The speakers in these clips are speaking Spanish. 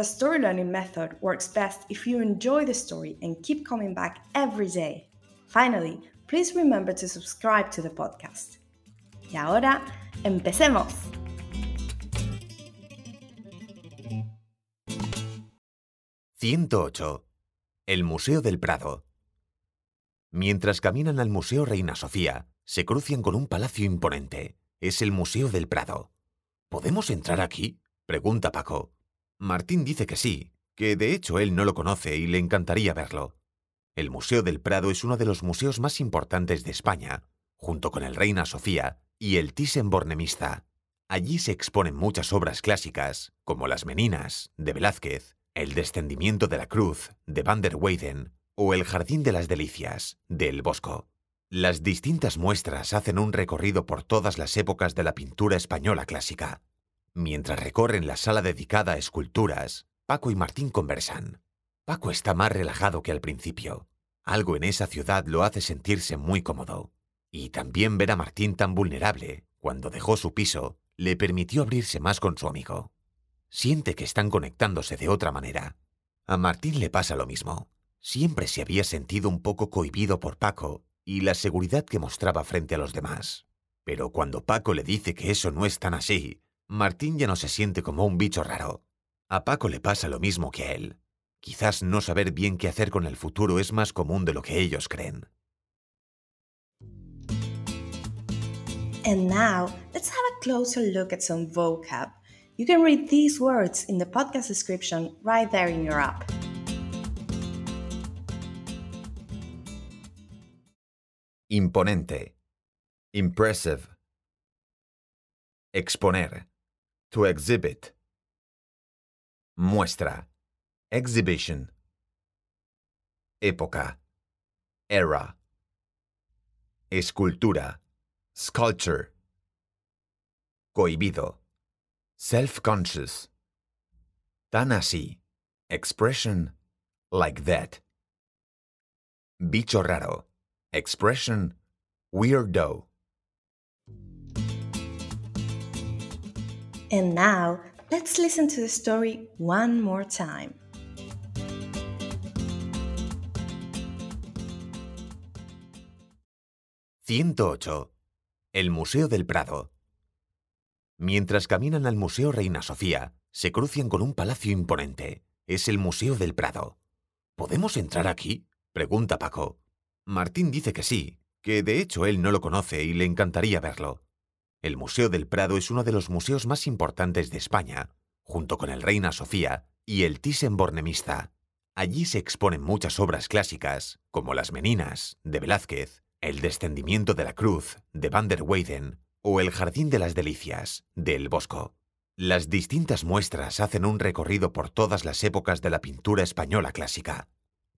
the story learning method works best if you enjoy the story and keep coming back every day. Finally, please remember to subscribe to the podcast. Y ahora, empecemos. ...108... El Museo del Prado. Mientras caminan al Museo Reina Sofía, se crucian con un palacio imponente. Es el Museo del Prado. ¿Podemos entrar aquí? pregunta Paco. Martín dice que sí, que de hecho él no lo conoce y le encantaría verlo. El Museo del Prado es uno de los museos más importantes de España, junto con el Reina Sofía y el Thyssen-Bornemisza. Allí se exponen muchas obras clásicas, como Las Meninas, de Velázquez, El Descendimiento de la Cruz, de Van der Weyden, o El Jardín de las Delicias, de El Bosco. Las distintas muestras hacen un recorrido por todas las épocas de la pintura española clásica. Mientras recorren la sala dedicada a esculturas, Paco y Martín conversan. Paco está más relajado que al principio. Algo en esa ciudad lo hace sentirse muy cómodo. Y también ver a Martín tan vulnerable, cuando dejó su piso, le permitió abrirse más con su amigo. Siente que están conectándose de otra manera. A Martín le pasa lo mismo. Siempre se había sentido un poco cohibido por Paco y la seguridad que mostraba frente a los demás. Pero cuando Paco le dice que eso no es tan así, Martín ya no se siente como un bicho raro. A Paco le pasa lo mismo que a él. Quizás no saber bien qué hacer con el futuro es más común de lo que ellos creen. And now, let's have a closer look at some vocab. You can read these words in the podcast description right there in your app. Imponente. Impressive. Exponer. To exhibit. Muestra. Exhibition. Época. Era. Escultura. Sculpture. Cohibido. Self-conscious. Tan así. Expression. Like that. Bicho raro. Expression. Weirdo. And now, let's listen to the story one more time. ...108... El Museo del Prado. Mientras caminan al Museo Reina Sofía, se crucian con un palacio imponente. Es el Museo del Prado. ¿Podemos entrar aquí? pregunta Paco. Martín dice que sí, que de hecho él no lo conoce y le encantaría verlo. El Museo del Prado es uno de los museos más importantes de España, junto con el Reina Sofía y el Thyssen-Bornemisza. Allí se exponen muchas obras clásicas, como Las Meninas, de Velázquez, El Descendimiento de la Cruz, de Van der Weyden, o El Jardín de las Delicias, de El Bosco. Las distintas muestras hacen un recorrido por todas las épocas de la pintura española clásica.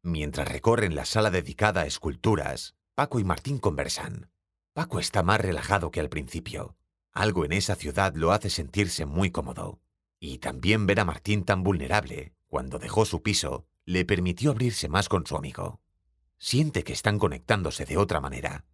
Mientras recorren la sala dedicada a esculturas, Paco y Martín conversan. Paco está más relajado que al principio. Algo en esa ciudad lo hace sentirse muy cómodo. Y también ver a Martín tan vulnerable, cuando dejó su piso, le permitió abrirse más con su amigo. Siente que están conectándose de otra manera.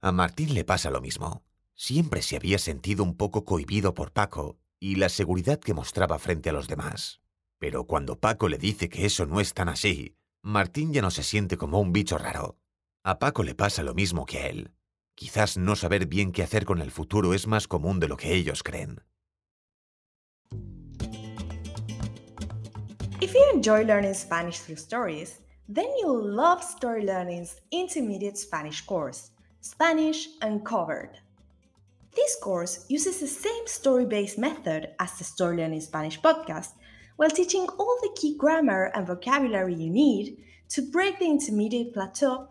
A Martín le pasa lo mismo. Siempre se había sentido un poco cohibido por Paco y la seguridad que mostraba frente a los demás. Pero cuando Paco le dice que eso no es tan así, Martín ya no se siente como un bicho raro. A Paco le pasa lo mismo que a él. Quizás no saber bien qué hacer con el futuro es más común de lo que ellos creen. If you enjoy learning Spanish through stories, then you'll love Story Learning's intermediate Spanish course, Spanish Uncovered. This course uses the same story based method as the Story Learning Spanish podcast while teaching all the key grammar and vocabulary you need to break the intermediate plateau